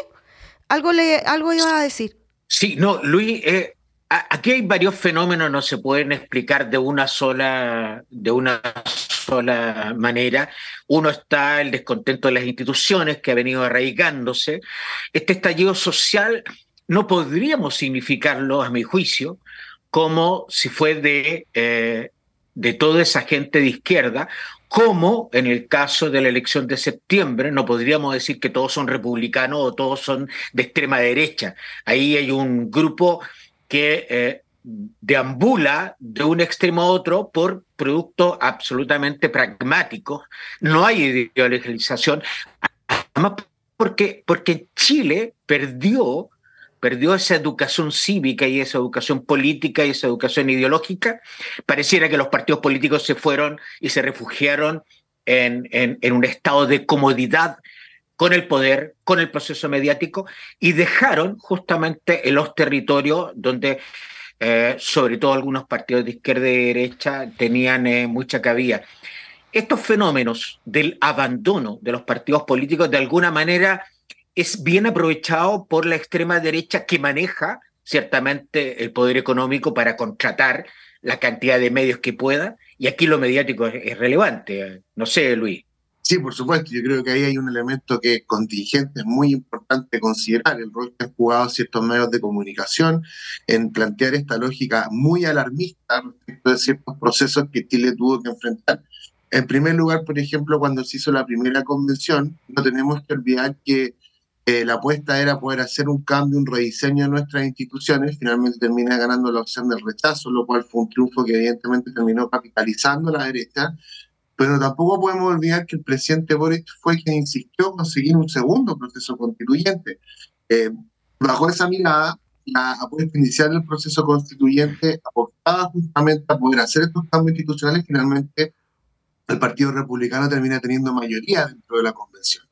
algo, le, algo iba a decir. Sí, no, Luis, eh, aquí hay varios fenómenos, no se pueden explicar de una sola, de una sola manera. Uno está el descontento de las instituciones que ha venido arraigándose. Este estallido social no podríamos significarlo, a mi juicio, como si fue de, eh, de toda esa gente de izquierda, como en el caso de la elección de septiembre, no podríamos decir que todos son republicanos o todos son de extrema derecha. Ahí hay un grupo que eh, deambula de un extremo a otro por productos absolutamente pragmáticos. No hay ideologización, además porque, porque Chile perdió perdió esa educación cívica y esa educación política y esa educación ideológica, pareciera que los partidos políticos se fueron y se refugiaron en, un estado de comodidad con el poder, con el proceso mediático, y dejaron justamente en los territorios donde eh, sobre todo algunos partidos de izquierda y derecha tenían eh, mucha cabida. Estos fenómenos del abandono de los partidos políticos de alguna manera es bien aprovechado por la extrema derecha que maneja ciertamente el poder económico para contratar la cantidad de medios que pueda, y aquí lo mediático es, relevante. No sé, Luis. Sí, por supuesto. Yo creo que ahí hay un elemento que es contingente, es muy importante considerar el rol que han jugado ciertos medios de comunicación en plantear esta lógica muy alarmista respecto de ciertos procesos que Chile tuvo que enfrentar. En primer lugar, por ejemplo, cuando se hizo la primera convención, no tenemos que olvidar que eh, la apuesta era poder hacer un cambio, un rediseño de nuestras instituciones. Finalmente termina ganando la opción del rechazo, lo cual fue un triunfo que evidentemente terminó capitalizando la derecha. Pero tampoco podemos olvidar que el presidente Boris fue quien insistió en conseguir un segundo proceso constituyente. Eh, bajo esa mirada, la apuesta inicial del proceso constituyente apostaba justamente a poder hacer estos cambios institucionales. Finalmente, el Partido Republicano termina teniendo mayoría dentro de la convención.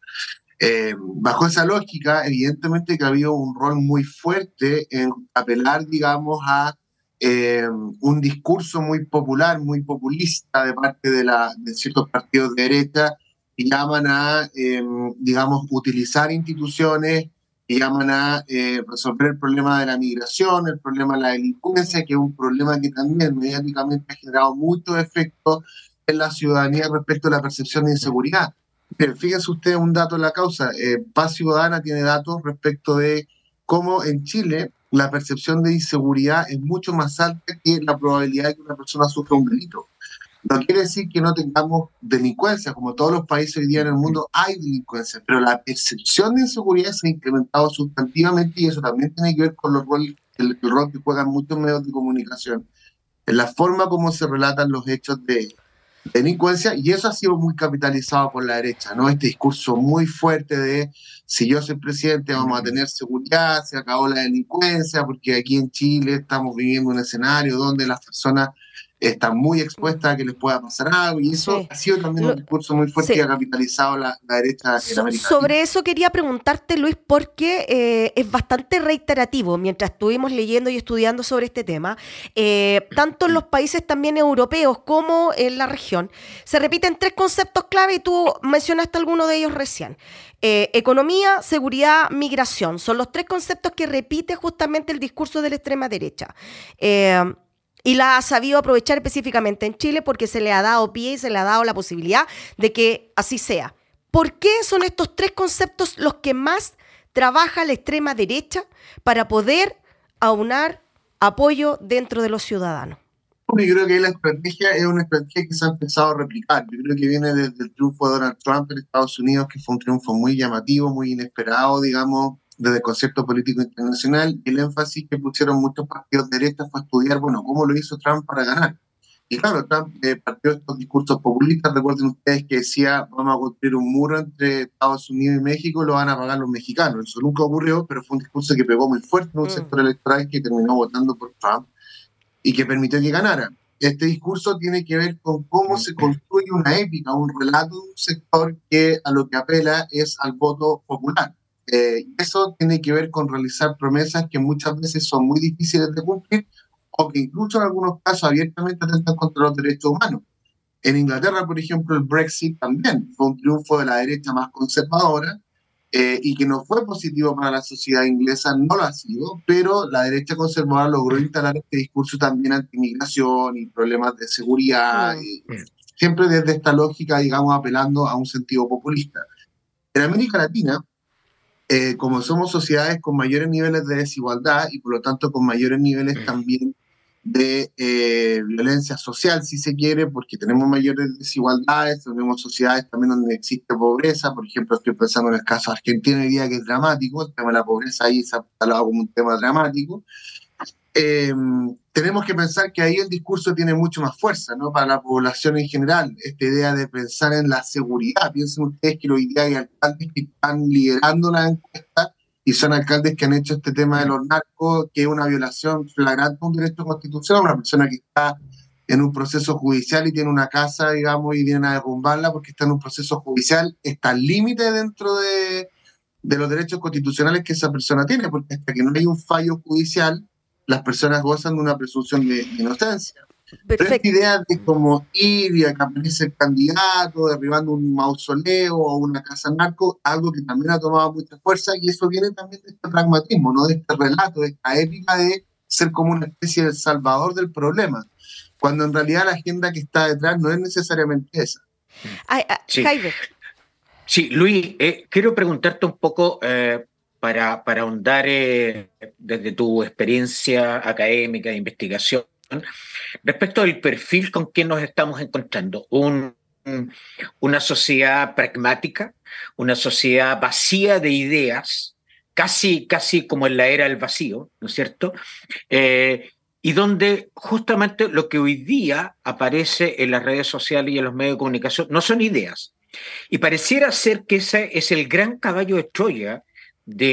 Eh, bajo esa lógica, evidentemente que ha habido un rol muy fuerte en apelar, digamos, a eh, un discurso muy popular, muy populista de parte de, la, ciertos partidos de derecha que llaman a, em, digamos, utilizar instituciones y llaman a eh, resolver el problema de la migración, el problema de la delincuencia, que es un problema que también mediáticamente ha generado muchos efectos en la ciudadanía respecto a la percepción de inseguridad. Pero fíjense ustedes un dato en la causa. Eh, Paz Ciudadana tiene datos respecto de cómo en Chile la percepción de inseguridad es mucho más alta que la probabilidad de que una persona sufra un delito. No quiere decir que no tengamos delincuencia, como todos los países hoy día en el mundo hay delincuencia, pero la percepción de inseguridad se ha incrementado sustantivamente y eso también tiene que ver con los el rol que juegan muchos medios de comunicación, en la forma como se relatan los hechos de, delincuencia y eso ha sido muy capitalizado por la derecha, ¿no? Este discurso muy fuerte de si yo soy presidente vamos a tener seguridad, se acabó la delincuencia, porque aquí en Chile estamos viviendo un escenario donde las personas están muy expuestas a que les pueda pasar algo y eso ha sido también un discurso muy fuerte que ha capitalizado la, derecha en América Sobre eso quería preguntarte, Luis, porque eh, es bastante reiterativo mientras estuvimos leyendo y estudiando sobre este tema, eh, tanto en los países también europeos como en la región, se repiten tres conceptos clave y tú mencionaste alguno de ellos recién. Eh, economía, seguridad, migración. Son los tres conceptos que repite justamente el discurso de la extrema derecha y la ha sabido aprovechar específicamente en Chile porque se le ha dado pie y se le ha dado la posibilidad de que así sea. ¿Por qué son estos tres conceptos los que más trabaja la extrema derecha para poder aunar apoyo dentro de los ciudadanos? Yo creo que la estrategia es una estrategia que se ha empezado a replicar. Yo creo que viene desde el triunfo de Donald Trump en Estados Unidos, que fue un triunfo muy llamativo, muy inesperado, digamos, desde el concepto político internacional y el énfasis que pusieron muchos partidos de derecha fue estudiar, bueno, cómo lo hizo Trump para ganar. Y claro, Trump eh, partió estos discursos populistas, recuerden ustedes que decía, vamos a construir un muro entre Estados Unidos y México, lo van a pagar los mexicanos. Eso nunca ocurrió, pero fue un discurso que pegó muy fuerte en un mm. sector electoral que terminó votando por Trump y que permitió que ganara. Este discurso tiene que ver con cómo se construye una épica, un relato de un sector que a lo que apela es al voto popular eh, eso tiene que ver con realizar promesas que muchas veces son muy difíciles de cumplir o que incluso en algunos casos abiertamente atentan contra los derechos humanos. En Inglaterra, por ejemplo, el Brexit también fue un triunfo de la derecha más conservadora eh, y que no fue positivo para la sociedad inglesa, no lo ha sido, pero la derecha conservadora logró instalar este discurso también anti-inmigración y problemas de seguridad, mm. siempre desde esta lógica, digamos, apelando a un sentido populista. En América Latina, eh, como somos sociedades con mayores niveles de desigualdad y por lo tanto con mayores niveles también de eh, violencia social, si se quiere, porque tenemos mayores desigualdades, tenemos sociedades también donde existe pobreza, por ejemplo, estoy pensando en el caso de Argentina hoy día que es dramático, el tema de la pobreza ahí se ha hablado como un tema dramático, eh, tenemos que pensar que ahí el discurso tiene mucho más fuerza, ¿no? Para la población en general, esta idea de pensar en la seguridad. Piensen ustedes que hoy día hay alcaldes que están liderando la encuesta y son alcaldes que han hecho este tema de los narcos, que es una violación flagrante de un derecho constitucional, una persona que está en un proceso judicial y tiene una casa, digamos, y vienen a derrumbarla porque está en un proceso judicial, está al límite dentro de, de los derechos constitucionales que esa persona tiene, porque hasta que no hay un fallo judicial, las personas gozan de una presunción de inocencia. Pero esta idea de como ir y aparece el candidato derribando un mausoleo o una casa narco, algo que también ha tomado mucha fuerza y eso viene también de este pragmatismo, ¿no? de este relato, de esta épica de ser como una especie de salvador del problema, cuando en realidad la agenda que está detrás no es necesariamente esa. sí. sí. Luis, eh, quiero preguntarte un poco, eh, para, para ahondar eh, desde tu experiencia académica de investigación respecto al perfil con que nos estamos encontrando. Un, una sociedad pragmática, una sociedad vacía de ideas, casi, casi como en la era del vacío, ¿no es cierto? Eh, y donde justamente lo que hoy día aparece en las redes sociales y en los medios de comunicación no son ideas. Y pareciera ser que ese es el gran caballo de Troya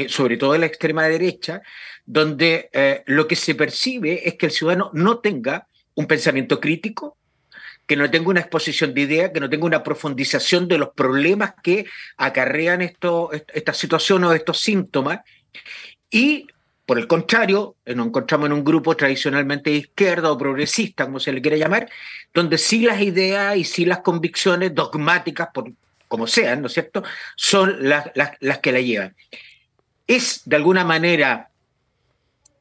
sobre todo de la extrema derecha, donde eh, lo que se percibe es que el ciudadano no tenga un pensamiento crítico, que no tenga una exposición de ideas, que no tenga una profundización de los problemas que acarrean esta situación o estos síntomas, y Por el contrario, nos encontramos en un grupo tradicionalmente de izquierda o progresista, como se le quiere llamar, donde sí las ideas y sí las convicciones dogmáticas, por, como sean, ¿no es cierto?, son las, las que la llevan. Es, de alguna manera,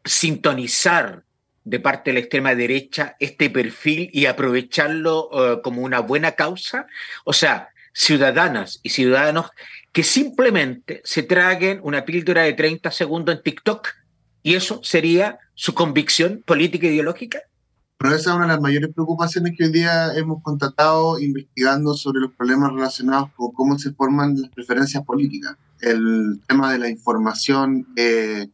sintonizar de parte de la extrema derecha este perfil y aprovecharlo eh, como una buena causa? O sea, ciudadanas y ciudadanos que simplemente se traguen una píldora de 30 segundos en TikTok y eso sería su convicción política e ideológica? Pero esa es una de las mayores preocupaciones que hoy día hemos constatado investigando sobre los problemas relacionados con cómo se forman las preferencias políticas. El tema de la información eh,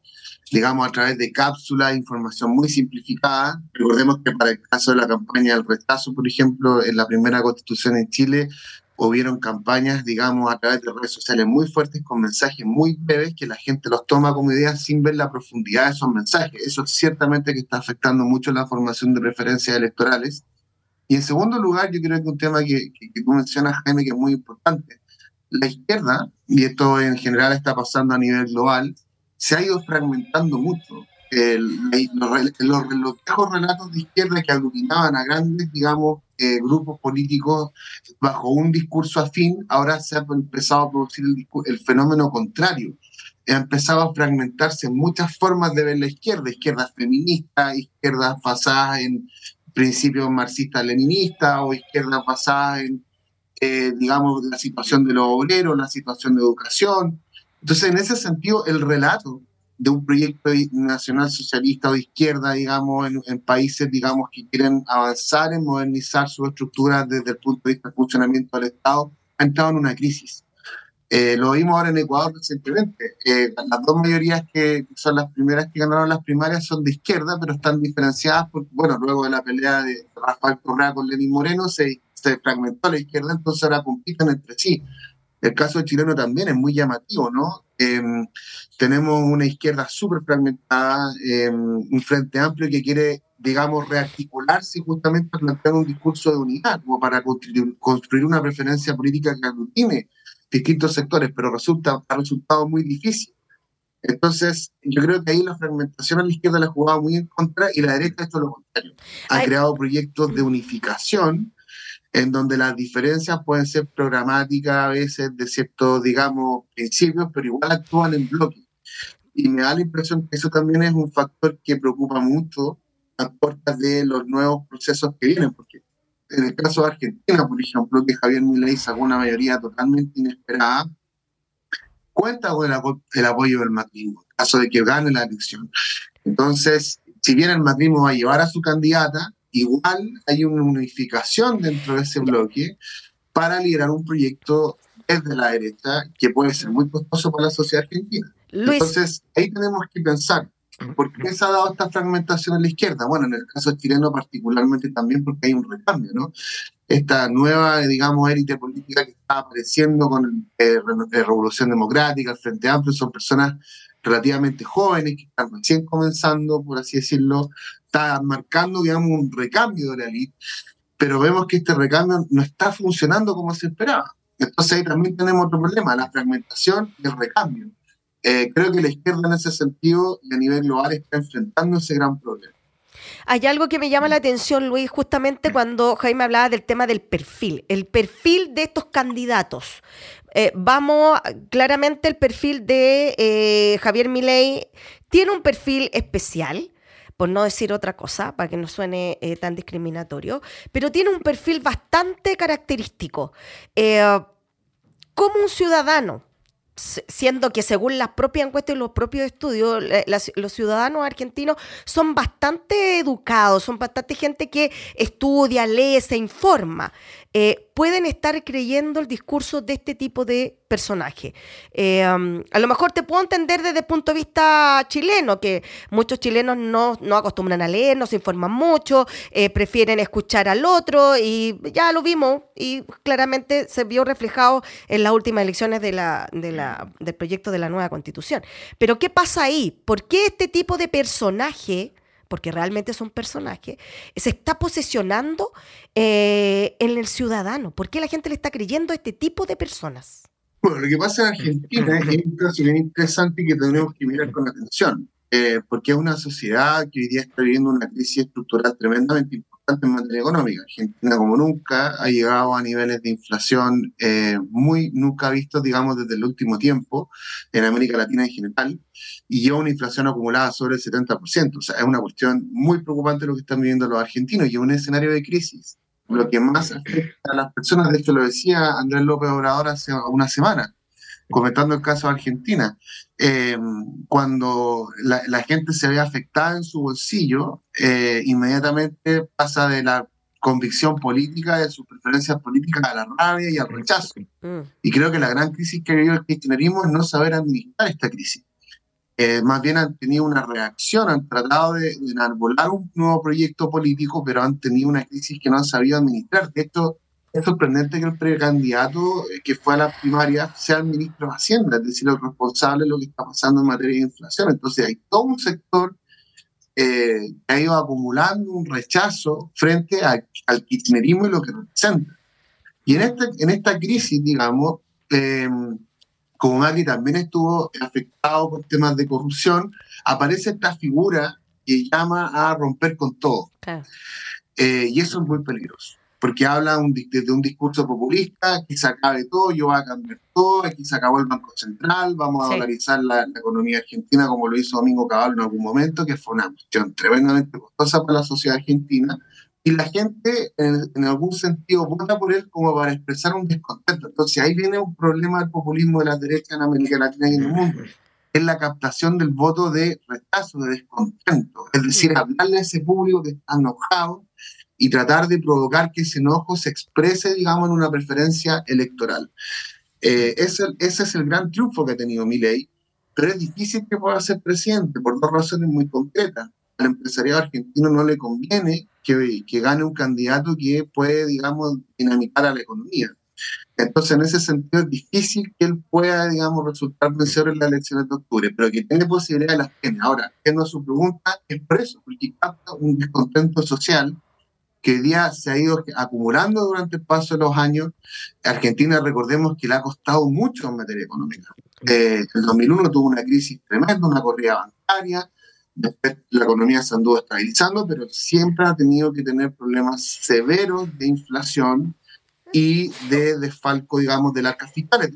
digamos, a través de cápsulas, información muy simplificada. Recordemos que para el caso de la campaña del rechazo, por ejemplo, en la primera constitución en Chile, hubieron campañas, digamos, a través de redes sociales muy fuertes con mensajes muy breves que la gente los toma como ideas sin ver la profundidad de esos mensajes. Eso ciertamente que está afectando mucho la formación de preferencias electorales. Y en segundo lugar, yo creo que un tema que, que, que tú mencionas, Jaime, que es muy importante. La izquierda, y esto en general está pasando a nivel global, se ha ido fragmentando mucho. los, los, viejos relatos de izquierda que aglutinaban a grandes, digamos, eh, grupos políticos bajo un discurso afín, ahora se ha empezado a producir el, el fenómeno contrario. Ha empezado a fragmentarse muchas formas de ver la izquierda, izquierda feminista, izquierda basada en principios marxistas-leninistas o izquierda basada en, eh, digamos, la situación de los obreros, la situación de educación. Entonces, en ese sentido, el relato de un proyecto nacional socialista o de izquierda, digamos, en, países, digamos, que quieren avanzar en modernizar su estructura desde el punto de vista del funcionamiento del Estado, ha entrado en una crisis. Eh, lo vimos ahora en Ecuador recientemente. Eh, las dos mayorías que son las primeras que ganaron las primarias son de izquierda, pero están diferenciadas porque, bueno, luego de la pelea de Rafael Correa con Lenín Moreno se, se fragmentó la izquierda, entonces ahora compiten entre sí. El caso chileno también es muy llamativo, ¿no? Em, tenemos una izquierda súper fragmentada, em, un frente amplio que quiere, digamos, rearticularse y justamente plantear un discurso de unidad, como para construir, una preferencia política que aglutine distintos sectores, pero resulta, ha resultado muy difícil. Entonces, yo creo que ahí la fragmentación a la izquierda la ha jugado muy en contra y la derecha ha hecho lo contrario. Ha creado proyectos de unificación en donde las diferencias pueden ser programáticas a veces de ciertos, digamos, principios, pero igual actúan en bloque. Y me da la impresión que eso también es un factor que preocupa mucho a puertas de los nuevos procesos que vienen, porque en el caso de Argentina, por ejemplo, que Javier Milei sacó una mayoría totalmente inesperada, cuenta con el, apoyo del macrismo, en caso de que gane la elección. Entonces, si bien el macrismo va a llevar a su candidata, igual hay una unificación dentro de ese bloque para liderar un proyecto desde la derecha que puede ser muy costoso para la sociedad argentina. Entonces, ahí tenemos que pensar, ¿por qué se ha dado esta fragmentación en la izquierda? Bueno, en el caso chileno particularmente también porque hay un recambio, ¿no? Esta nueva, digamos, élite política que está apareciendo con la eh, Revolución Democrática, el Frente Amplio, son personas relativamente jóvenes que están recién comenzando, por así decirlo, está marcando, digamos, un recambio de la elite, pero vemos que este recambio no está funcionando como se esperaba. Entonces ahí también tenemos otro problema, la fragmentación y el recambio. Eh, creo que la izquierda en ese sentido y a nivel global está enfrentando ese gran problema. Hay algo que me llama la atención, Luis, justamente cuando Jaime hablaba del tema del perfil, el perfil de estos candidatos. Eh, vamos, claramente el perfil de eh, Javier Milei tiene un perfil especial por no decir otra cosa, para que no suene eh, tan discriminatorio, pero tiene un perfil bastante característico. Eh, como un ciudadano, siendo que según las propias encuestas y los propios estudios, los ciudadanos argentinos son bastante educados, son bastante gente que estudia, lee, se informa. Eh, pueden estar creyendo el discurso de este tipo de personaje. Eh, um, a lo mejor te puedo entender desde el punto de vista chileno, que muchos chilenos no, no acostumbran a leer, no se informan mucho, eh, prefieren escuchar al otro y ya lo vimos y claramente se vio reflejado en las últimas elecciones de la, de la, del proyecto de la nueva constitución. Pero ¿qué pasa ahí? ¿Por qué este tipo de personaje porque realmente son personajes, se está posesionando eh, en el ciudadano. ¿Por qué la gente le está creyendo a este tipo de personas? Bueno, lo que pasa en Argentina es un caso interesante que tenemos que mirar con atención. eh, porque es una sociedad que hoy día está viviendo una crisis estructural tremendamente importante en materia económica. Argentina, como nunca, ha llegado a niveles de inflación eh, muy nunca vistos, digamos, desde el último tiempo en América Latina en general, y lleva una inflación acumulada sobre el 70%. O sea, es una cuestión muy preocupante lo que están viviendo los argentinos y es un escenario de crisis. Lo que más afecta a las personas, de esto lo decía Andrés López Obrador hace una semana, comentando el caso de Argentina, eh, cuando la, gente se ve afectada en su bolsillo, eh, inmediatamente pasa de la convicción política, de sus preferencias políticas, a la rabia y al rechazo. Mm. Y creo que la gran crisis que vive el cristianismo es no saber administrar esta crisis. Eh, más bien han tenido una reacción, han tratado de, de enarbolar un nuevo proyecto político, pero han tenido una crisis que no han sabido administrar. De hecho, es sorprendente que el precandidato eh, que fue a la primaria sea el ministro de Hacienda, es decir, el responsable de lo que está pasando en materia de inflación. Entonces hay todo un sector eh, que ha ido acumulando un rechazo frente al kirchnerismo y lo que representa. Y en, este, en esta crisis, digamos, eh, como Magri también estuvo afectado por temas de corrupción, aparece esta figura que llama a romper con todo. y eso es muy peligroso porque habla un, desde un discurso populista, que se acabe todo, yo voy a cambiar todo, aquí se acabó el Banco Central, vamos a dolarizar la, economía argentina como lo hizo Domingo Caballo en algún momento, que fue una cuestión tremendamente costosa para la sociedad argentina, y la gente en, algún sentido vota por él como para expresar un descontento. Entonces ahí viene un problema del populismo de la derecha en América Latina y en el mundo. Es la captación del voto de rechazo, de descontento. Es decir, hablarle a ese público que está enojado y tratar de provocar que ese enojo se exprese, digamos, en una preferencia electoral. Eh, ese, ese, es el gran triunfo que ha tenido Milei, pero es difícil que pueda ser presidente por dos razones muy concretas. Al empresariado argentino no le conviene que, que gane un candidato que puede, digamos, dinamitar a la economía. Entonces, en ese sentido, es difícil que él pueda, digamos, resultar vencedor en las elecciones de octubre, pero que tiene posibilidad de las tiene. Ahora, que no su pregunta, es por eso, porque capta un descontento social que hoy día se ha ido acumulando durante el paso de los años. Argentina, recordemos que le ha costado mucho en materia económica. Eh, el 2001 tuvo una crisis tremenda, una corrida bancaria, después la economía se anduvo estabilizando, pero siempre ha tenido que tener problemas severos de inflación y de desfalco, digamos, de las arca fiscal.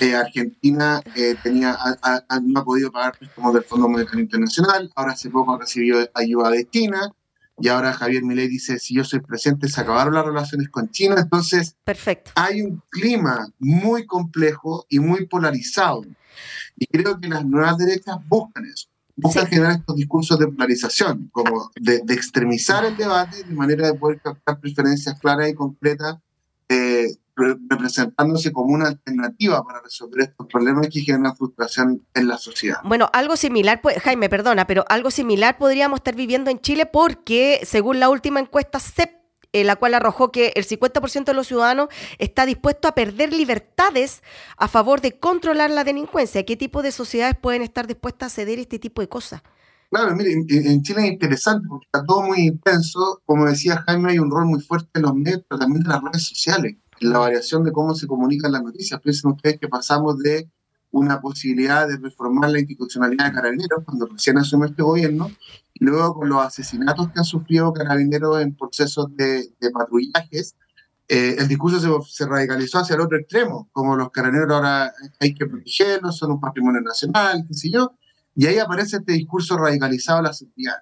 De Argentina eh, tenía, no ha podido pagar préstamos del Fondo Monetario Internacional, ahora hace poco ha recibido ayuda de China, y ahora Javier Milei dice, si yo soy presidente, se acabaron las relaciones con China. Entonces, Perfecto. hay un clima muy complejo y muy polarizado. Y creo que las nuevas derechas buscan eso. Buscan generar estos discursos de polarización, como de, de, extremizar el debate de manera de poder captar preferencias claras y concretas eh, representándose como una alternativa para resolver estos problemas que generan frustración en la sociedad. Bueno, algo similar, pues, Jaime, perdona, pero algo similar podríamos estar viviendo en Chile porque, según la última encuesta CEP, eh, la cual arrojó que el 50% de los ciudadanos está dispuesto a perder libertades a favor de controlar la delincuencia. ¿Qué tipo de sociedades pueden estar dispuestas a ceder este tipo de cosas? Claro, mire, en, Chile es interesante porque está todo muy intenso. Como decía Jaime, hay un rol muy fuerte en los medios, pero también en las redes sociales la variación de cómo se comunican las noticias. Piensen ustedes que pasamos de una posibilidad de reformar la institucionalidad de carabineros cuando recién asumió este gobierno, y luego con los asesinatos que han sufrido carabineros en procesos de, patrullajes, eh, el discurso se, radicalizó hacia el otro extremo, como los carabineros ahora hay que protegerlos, son un patrimonio nacional, qué sé yo, y ahí aparece este discurso radicalizado de la seguridad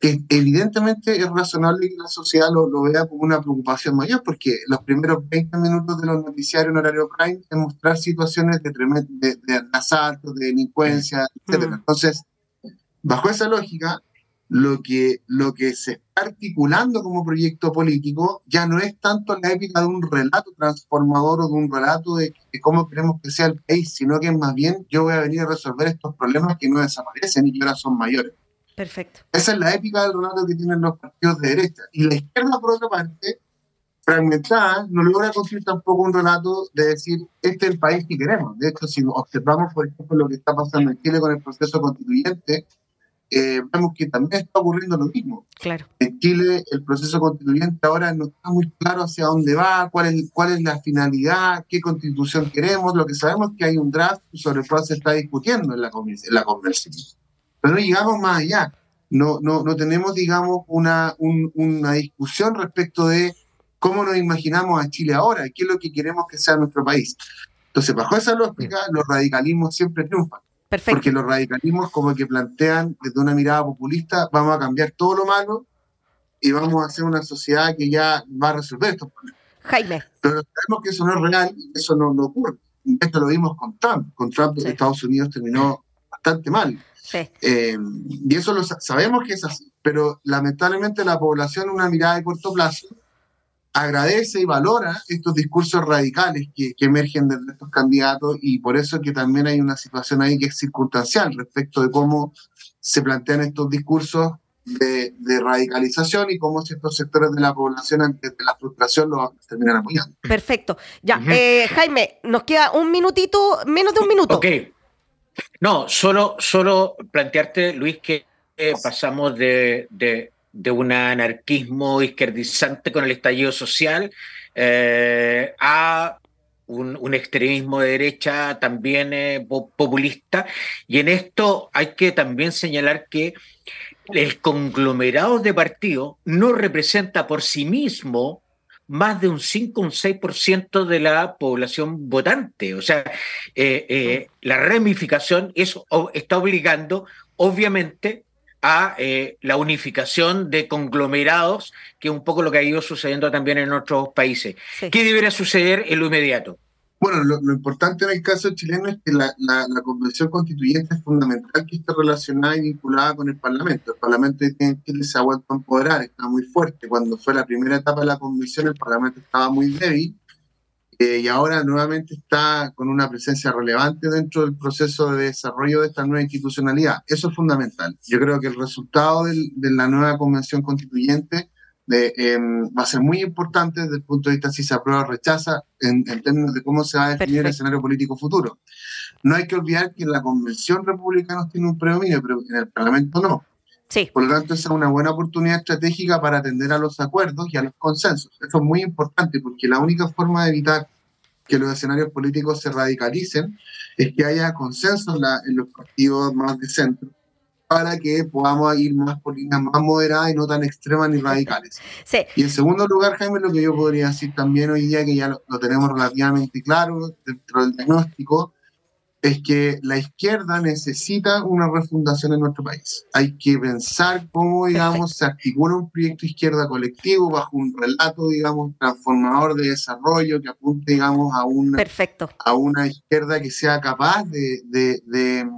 que evidentemente es razonable que la sociedad lo, vea como una preocupación mayor, porque los primeros 20 minutos de los noticiarios en horario prime es mostrar situaciones de, de, de asaltos, de delincuencia, mm. etc. Entonces, bajo esa lógica, lo que, lo que se está articulando como proyecto político ya no es tanto la épica de un relato transformador o de un relato de, cómo queremos que sea el país, sino que más bien yo voy a venir a resolver estos problemas que no desaparecen y que ahora son mayores. Perfecto. Esa es la épica del relato que tienen los partidos de derecha. Y la izquierda, por otra parte, fragmentada, no logra construir tampoco un relato de decir, este es el país que queremos. De hecho, si observamos, por ejemplo, lo que está pasando en Chile con el proceso constituyente, eh, vemos que también está ocurriendo lo mismo. Claro. En Chile el proceso constituyente ahora no está muy claro hacia dónde va, cuál es, cuál es la finalidad, qué constitución queremos. Lo que sabemos es que hay un draft sobre el cual se está discutiendo en la, en la conversación. Pero no llegamos más allá. No, no, no tenemos, digamos, una, una discusión respecto de cómo nos imaginamos a Chile ahora, qué es lo que queremos que sea nuestro país. Entonces, bajo esa lógica, los radicalismos siempre triunfan. Perfecto. Porque los radicalismos como que plantean desde una mirada populista, vamos a cambiar todo lo malo y vamos a hacer una sociedad que ya va a resolver estos problemas. Jaime. Pero sabemos que eso no es real y eso no, no ocurre. Esto lo vimos con Trump. Con Trump Estados Unidos terminó bastante mal. Sí. Eh, y eso lo sabemos que es así, pero lamentablemente la población, una mirada de corto plazo, agradece y valora estos discursos radicales que, emergen de estos candidatos y por eso que también hay una situación ahí que es circunstancial respecto de cómo se plantean estos discursos de, radicalización y cómo ciertos sectores de la población ante la frustración lo terminan apoyando. Perfecto. Ya, eh, Jaime, nos queda un minutito, menos de un minuto. Ok. No, solo, solo plantearte, Luis, que eh, pasamos de de un anarquismo izquierdizante con el estallido social eh, a un, extremismo de derecha también eh, populista. Y en esto hay que también señalar que el conglomerado de partidos no representa por sí mismo más de un 5 o un 6% de la población votante. O sea, eh, la ramificación está obligando, obviamente, a eh, la unificación de conglomerados, que es un poco lo que ha ido sucediendo también en otros países. ¿Qué debería suceder en lo inmediato? Bueno, lo, importante en el caso chileno es que la, convención constituyente es fundamental que esté relacionada y vinculada con el Parlamento. El Parlamento en Chile se ha vuelto a empoderar, está muy fuerte. Cuando fue la primera etapa de la convención, el Parlamento estaba muy débil eh, y ahora nuevamente está con una presencia relevante dentro del proceso de desarrollo de esta nueva institucionalidad. Eso es fundamental. Yo creo que el resultado de la nueva convención constituyente em, va a ser muy importante desde el punto de vista si se aprueba o rechaza en, términos de cómo se va a definir el escenario político futuro. No hay que olvidar que la convención republicana tiene un predominio, pero en el Parlamento no. Sí. Por lo tanto, esa es una buena oportunidad estratégica para atender a los acuerdos y a los consensos. Eso es muy importante porque la única forma de evitar que los escenarios políticos se radicalicen es que haya consenso en, los partidos más de centro para que podamos ir más por líneas más moderadas y no tan extremas ni radicales. Sí. Y en segundo lugar, Jaime, lo que yo podría decir también hoy día, que ya lo tenemos relativamente claro dentro del diagnóstico, es que la izquierda necesita una refundación en nuestro país. Hay que pensar cómo, digamos, se articula un proyecto izquierda colectivo bajo un relato, digamos, transformador de desarrollo que apunte, digamos, a una, A una izquierda que sea capaz de, de,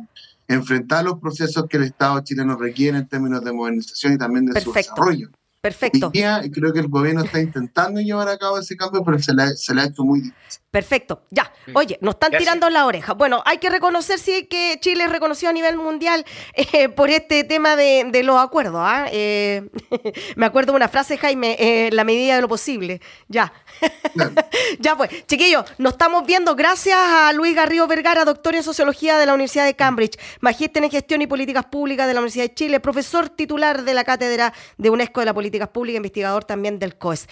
enfrentar los procesos que el Estado chileno requiere en términos de modernización y también de su desarrollo. Perfecto. creo que el gobierno está intentando llevar a cabo ese cambio, pero se le, se le ha hecho muy difícil. Perfecto, ya. Oye, nos están tirando la oreja. Bueno, hay que reconocer sí que Chile es reconocido a nivel mundial eh, por este tema de, los acuerdos. ¿ah? Eh, me acuerdo de una frase, Jaime, eh, la medida de lo posible. Ya. ya pues, chiquillos, nos estamos viendo gracias a Luis Garrido Vergara, doctor en Sociología de la Universidad de Cambridge, magíster en Gestión y Políticas Públicas de la Universidad de Chile, profesor titular de la Cátedra de UNESCO de la Políticas Públicas, investigador también del COES.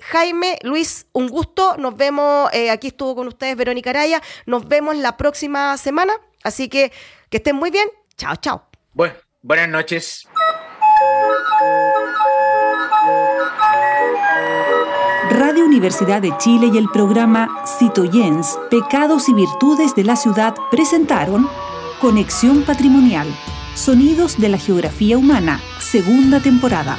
Jaime, Luis, un gusto. Nos vemos aquí estuvo con ustedes Verónica Araya. Nos vemos la próxima semana. Así que que estén muy bien. Chao, chao. Bueno, buenas noches. Radio Universidad de Chile y el programa Citoyens, Pecados y Virtudes de la Ciudad presentaron Conexión Patrimonial, Sonidos de la Geografía Humana, segunda temporada